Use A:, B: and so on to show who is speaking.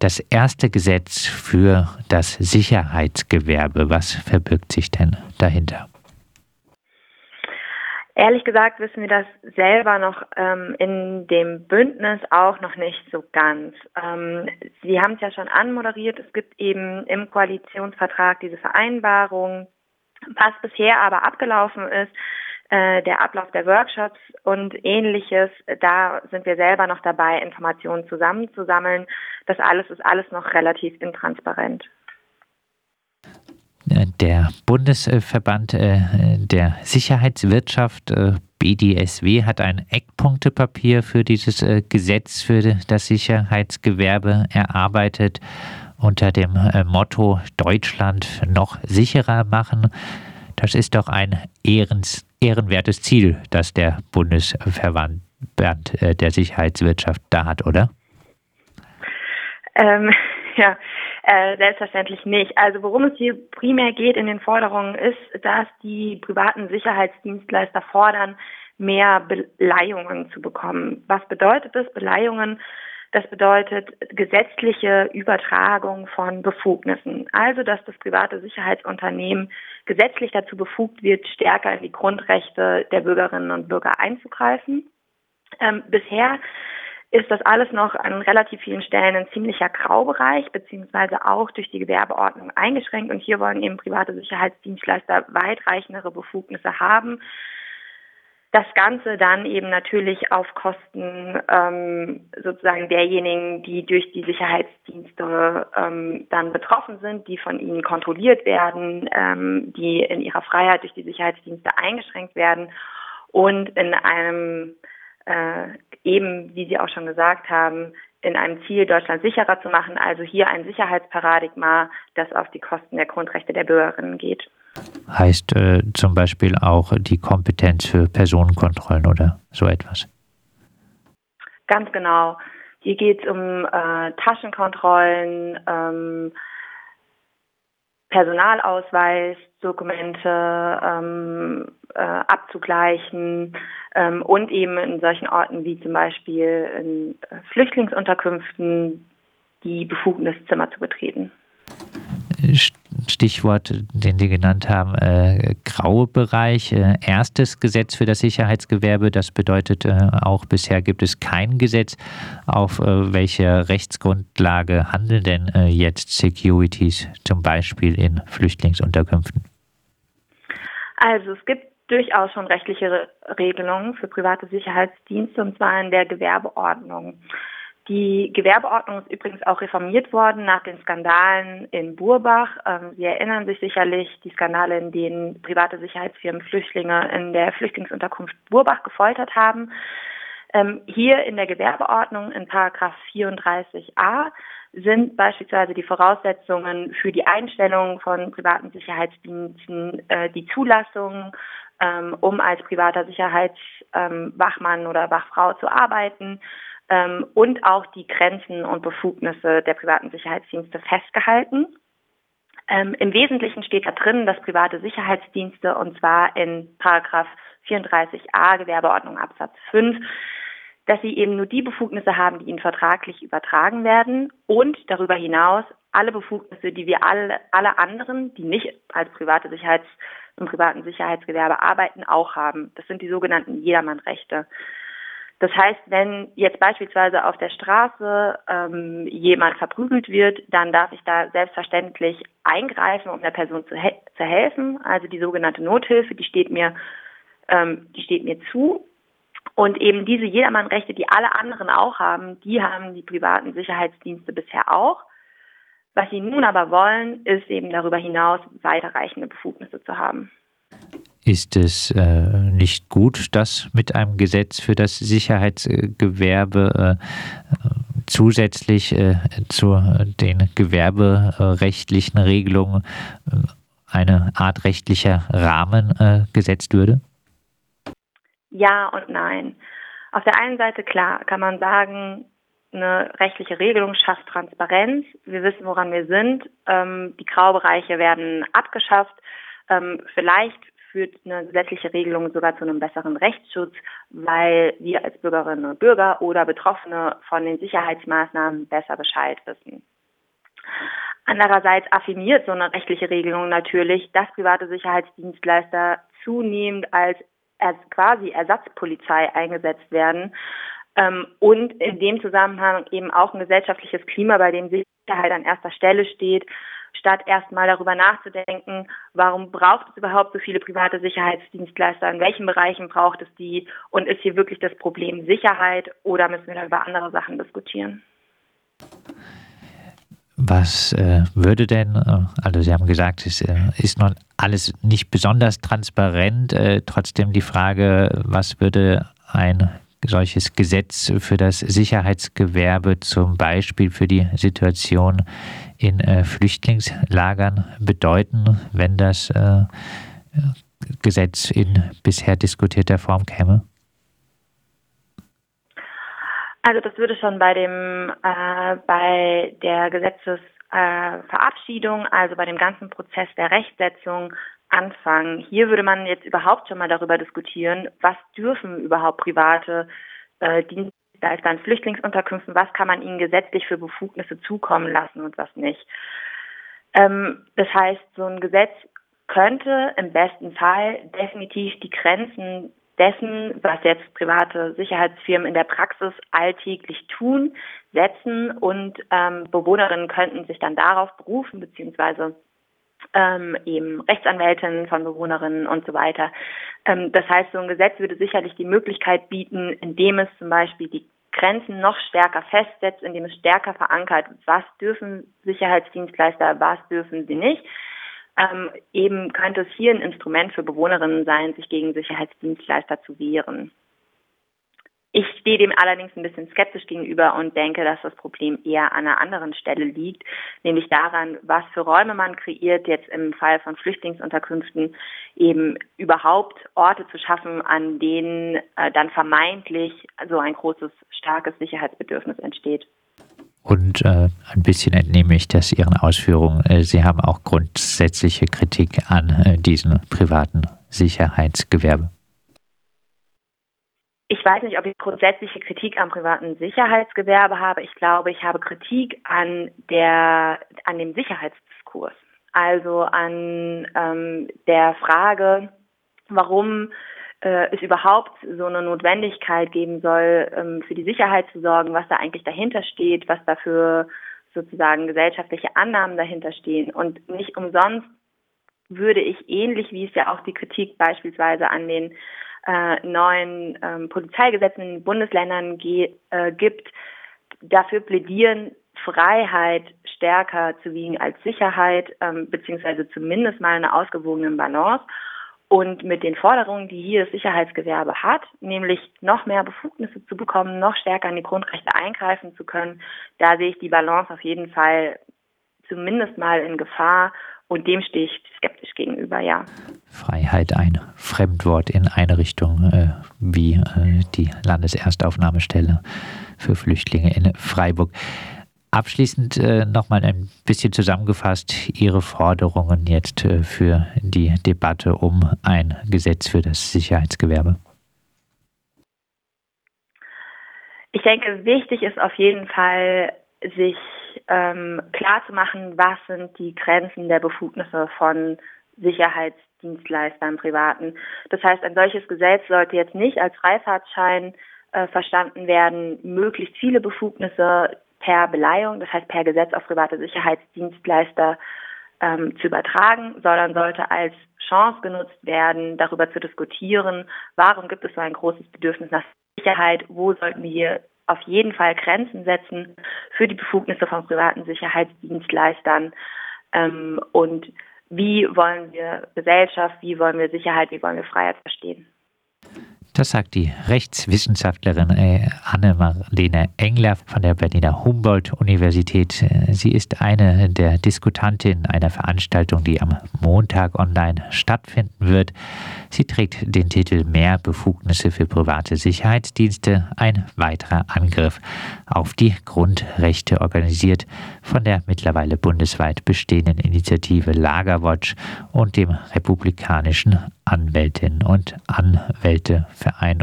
A: das erste Gesetz für das Sicherheitsgewerbe. Was verbirgt sich denn dahinter?
B: Ehrlich gesagt wissen wir das selber noch ähm, in dem Bündnis auch noch nicht so ganz. Ähm, Sie haben es ja schon anmoderiert. Es gibt eben im Koalitionsvertrag diese Vereinbarung. Was bisher aber abgelaufen ist, äh, der Ablauf der Workshops und ähnliches, da sind wir selber noch dabei, Informationen zusammenzusammeln. Das alles ist alles noch relativ intransparent.
A: Der Bundesverband äh, der Sicherheitswirtschaft äh, BDSW hat ein Eckpunktepapier für dieses Gesetz für das Sicherheitsgewerbe erarbeitet unter dem Motto Deutschland noch sicherer machen. Das ist doch ein ehrens, ehrenwertes Ziel, das der Bundesverband der Sicherheitswirtschaft da hat, oder?
B: Ähm, ja, äh, selbstverständlich nicht. Also worum es hier primär geht in den Forderungen ist, dass die privaten Sicherheitsdienstleister fordern, mehr Beleihungen zu bekommen. Was bedeutet das? Beleihungen? Das bedeutet gesetzliche Übertragung von Befugnissen. Also, dass das private Sicherheitsunternehmen gesetzlich dazu befugt wird, stärker in die Grundrechte der Bürgerinnen und Bürger einzugreifen. Ähm, bisher ist das alles noch an relativ vielen Stellen ein ziemlicher Graubereich, beziehungsweise auch durch die Gewerbeordnung eingeschränkt. Und hier wollen eben private Sicherheitsdienstleister weitreichendere Befugnisse haben. Das Ganze dann eben natürlich auf Kosten ähm, sozusagen derjenigen, die durch die Sicherheitsdienste ähm, dann betroffen sind, die von ihnen kontrolliert werden, ähm, die in ihrer Freiheit durch die Sicherheitsdienste eingeschränkt werden und in einem äh, eben, wie Sie auch schon gesagt haben, in einem Ziel, Deutschland sicherer zu machen, also hier ein Sicherheitsparadigma, das auf die Kosten der Grundrechte der Bürgerinnen geht.
A: Heißt äh, zum Beispiel auch die Kompetenz für Personenkontrollen oder so etwas?
B: Ganz genau. Hier geht es um äh, Taschenkontrollen, ähm, Personalausweis, Dokumente ähm, äh, abzugleichen ähm, und eben in solchen Orten wie zum Beispiel in äh, Flüchtlingsunterkünften die Befugnis, Zimmer zu betreten.
A: Stichwort, den Sie genannt haben, äh, graue Bereich. Äh, erstes Gesetz für das Sicherheitsgewerbe. Das bedeutet äh, auch, bisher gibt es kein Gesetz. Auf äh, welche Rechtsgrundlage handeln denn äh, jetzt Securities zum Beispiel in Flüchtlingsunterkünften?
B: Also es gibt durchaus schon rechtliche Regelungen für private Sicherheitsdienste und zwar in der Gewerbeordnung. Die Gewerbeordnung ist übrigens auch reformiert worden nach den Skandalen in Burbach. Ähm, Sie erinnern sich sicherlich die Skandale, in denen private Sicherheitsfirmen Flüchtlinge in der Flüchtlingsunterkunft Burbach gefoltert haben. Ähm, hier in der Gewerbeordnung in Paragraph 34a sind beispielsweise die Voraussetzungen für die Einstellung von privaten Sicherheitsdiensten, äh, die Zulassung, ähm, um als privater Sicherheitswachmann oder Wachfrau zu arbeiten, ähm, und auch die Grenzen und Befugnisse der privaten Sicherheitsdienste festgehalten. Ähm, Im Wesentlichen steht da drin, dass private Sicherheitsdienste, und zwar in Paragraph 34a Gewerbeordnung Absatz 5, dass sie eben nur die Befugnisse haben, die ihnen vertraglich übertragen werden und darüber hinaus alle Befugnisse, die wir alle, alle anderen, die nicht als private Sicherheits, im privaten Sicherheitsgewerbe arbeiten, auch haben. Das sind die sogenannten Jedermannrechte. Das heißt, wenn jetzt beispielsweise auf der Straße ähm, jemand verprügelt wird, dann darf ich da selbstverständlich eingreifen, um der Person zu, he zu helfen. Also die sogenannte Nothilfe, die steht mir, ähm, die steht mir zu. Und eben diese Jedermannrechte, die alle anderen auch haben, die haben die privaten Sicherheitsdienste bisher auch. Was sie nun aber wollen, ist eben darüber hinaus weiterreichende Befugnisse zu haben.
A: Ist es äh, nicht gut, dass mit einem Gesetz für das Sicherheitsgewerbe äh, zusätzlich äh, zu den gewerberechtlichen Regelungen äh, eine Art rechtlicher Rahmen äh, gesetzt würde?
B: Ja und nein. Auf der einen Seite klar kann man sagen, eine rechtliche Regelung schafft Transparenz. Wir wissen, woran wir sind. Ähm, die Graubereiche werden abgeschafft. Ähm, vielleicht führt eine gesetzliche Regelung sogar zu einem besseren Rechtsschutz, weil wir als Bürgerinnen und Bürger oder Betroffene von den Sicherheitsmaßnahmen besser Bescheid wissen. Andererseits affirmiert so eine rechtliche Regelung natürlich, dass private Sicherheitsdienstleister zunehmend als, quasi Ersatzpolizei eingesetzt werden ähm, und in dem Zusammenhang eben auch ein gesellschaftliches Klima, bei dem Sicherheit an erster Stelle steht, statt erstmal darüber nachzudenken, warum braucht es überhaupt so viele private Sicherheitsdienstleister, in welchen Bereichen braucht es die und ist hier wirklich das Problem Sicherheit oder müssen wir da über andere Sachen diskutieren?
A: Was äh, würde denn, äh, also Sie haben gesagt, es äh, ist noch alles nicht besonders transparent, äh, trotzdem die Frage, was würde ein solches Gesetz für das Sicherheitsgewerbe zum Beispiel für die Situation in äh, Flüchtlingslagern bedeuten, wenn das äh, Gesetz in bisher diskutierter Form käme?
B: Also das würde schon bei dem äh, bei der Gesetzesverabschiedung, also bei dem ganzen Prozess der Rechtsetzung anfangen. Hier würde man jetzt überhaupt schon mal darüber diskutieren, was dürfen überhaupt private äh, Dienstleister in Flüchtlingsunterkünften, was kann man ihnen gesetzlich für Befugnisse zukommen lassen und was nicht. Ähm, das heißt, so ein Gesetz könnte im besten Fall definitiv die Grenzen dessen, was jetzt private Sicherheitsfirmen in der Praxis alltäglich tun, setzen und ähm, Bewohnerinnen könnten sich dann darauf berufen, beziehungsweise ähm, eben Rechtsanwältinnen von Bewohnerinnen und so weiter. Ähm, das heißt, so ein Gesetz würde sicherlich die Möglichkeit bieten, indem es zum Beispiel die Grenzen noch stärker festsetzt, indem es stärker verankert, was dürfen Sicherheitsdienstleister, was dürfen sie nicht. Ähm, eben könnte es hier ein Instrument für Bewohnerinnen sein, sich gegen Sicherheitsdienstleister zu wehren. Ich stehe dem allerdings ein bisschen skeptisch gegenüber und denke, dass das Problem eher an einer anderen Stelle liegt, nämlich daran, was für Räume man kreiert, jetzt im Fall von Flüchtlingsunterkünften eben überhaupt Orte zu schaffen, an denen äh, dann vermeintlich so ein großes, starkes Sicherheitsbedürfnis entsteht.
A: Und äh, ein bisschen entnehme ich das Ihren Ausführungen. Äh, Sie haben auch grundsätzliche Kritik an äh, diesem privaten Sicherheitsgewerbe
B: ich weiß nicht, ob ich grundsätzliche Kritik am privaten Sicherheitsgewerbe habe. Ich glaube, ich habe Kritik an der, an dem Sicherheitsdiskurs. Also an ähm, der Frage, warum äh, es überhaupt so eine Notwendigkeit geben soll, ähm, für die Sicherheit zu sorgen, was da eigentlich dahinter steht, was da für sozusagen gesellschaftliche Annahmen dahinter stehen. Und nicht umsonst würde ich ähnlich wie es ja auch die Kritik beispielsweise an den äh, neuen ähm, Polizeigesetzen in den Bundesländern äh, gibt, dafür plädieren, Freiheit stärker zu wiegen als Sicherheit, ähm, beziehungsweise zumindest mal eine ausgewogene Balance. Und mit den Forderungen, die hier das Sicherheitsgewerbe hat, nämlich noch mehr Befugnisse zu bekommen, noch stärker in die Grundrechte eingreifen zu können, da sehe ich die Balance auf jeden Fall zumindest mal in Gefahr und dem stehe ich skeptisch gegenüber, ja.
A: Freiheit, ein Fremdwort in eine Richtung, äh, wie äh, die Landeserstaufnahmestelle für Flüchtlinge in Freiburg. Abschließend äh, nochmal ein bisschen zusammengefasst Ihre Forderungen jetzt äh, für die Debatte um ein Gesetz für das Sicherheitsgewerbe.
B: Ich denke, wichtig ist auf jeden Fall, sich ähm, klar zu machen, was sind die Grenzen der Befugnisse von Sicherheitsdienstleistern privaten. Das heißt, ein solches Gesetz sollte jetzt nicht als Freifahrtschein äh, verstanden werden, möglichst viele Befugnisse per Beleihung, das heißt per Gesetz auf private Sicherheitsdienstleister ähm, zu übertragen, sondern sollte als Chance genutzt werden, darüber zu diskutieren, warum gibt es so ein großes Bedürfnis nach Sicherheit, wo sollten wir auf jeden Fall Grenzen setzen für die Befugnisse von privaten Sicherheitsdienstleistern ähm, und wie wollen wir Gesellschaft, wie wollen wir Sicherheit, wie wollen wir Freiheit verstehen.
A: Das sagt die Rechtswissenschaftlerin äh, Anne-Marlene Engler von der Berliner Humboldt-Universität. Sie ist eine der Diskutantinnen einer Veranstaltung, die am Montag online stattfinden wird. Sie trägt den Titel Mehr Befugnisse für private Sicherheitsdienste, ein weiterer Angriff auf die Grundrechte, organisiert von der mittlerweile bundesweit bestehenden Initiative Lagerwatch und dem republikanischen Anwältinnen und Anwälteverein